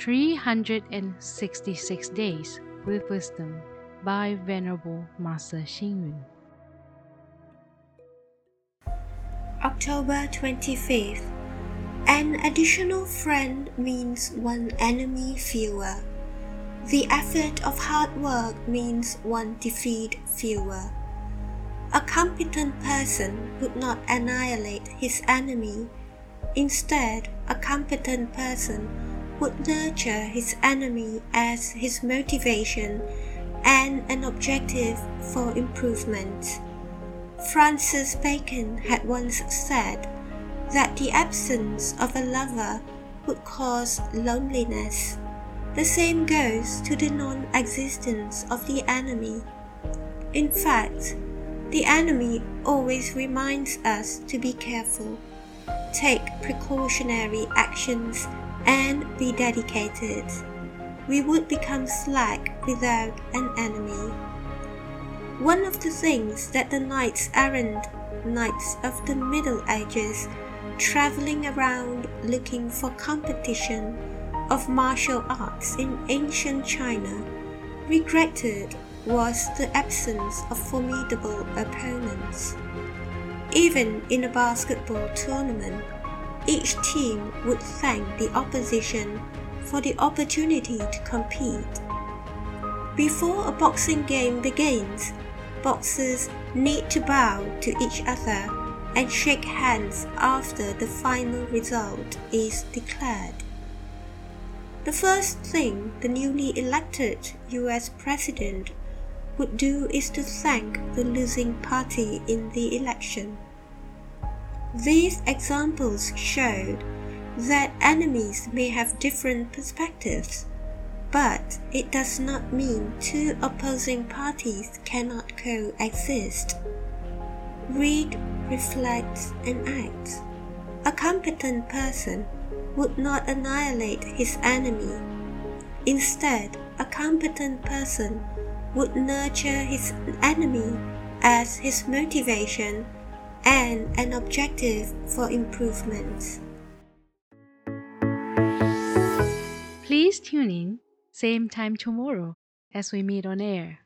366 Days with Wisdom by Venerable Master Xing Yun. October 25th. An additional friend means one enemy fewer. The effort of hard work means one defeat fewer. A competent person would not annihilate his enemy. Instead, a competent person would nurture his enemy as his motivation and an objective for improvement. Francis Bacon had once said that the absence of a lover would cause loneliness. The same goes to the non existence of the enemy. In fact, the enemy always reminds us to be careful, take precautionary actions, and be dedicated. We would become slack without an enemy. One of the things that the knights errant, knights of the Middle Ages, traveling around looking for competition of martial arts in ancient China, regretted was the absence of formidable opponents. Even in a basketball tournament, each team would thank the opposition for the opportunity to compete. Before a boxing game begins, boxers need to bow to each other and shake hands after the final result is declared. The first thing the newly elected US President would do is to thank the losing party in the election. These examples showed that enemies may have different perspectives, but it does not mean two opposing parties cannot coexist. Read, reflect, and act. A competent person would not annihilate his enemy. Instead, a competent person would nurture his enemy as his motivation and an objective for improvement. Please tune in, same time tomorrow as we meet on air.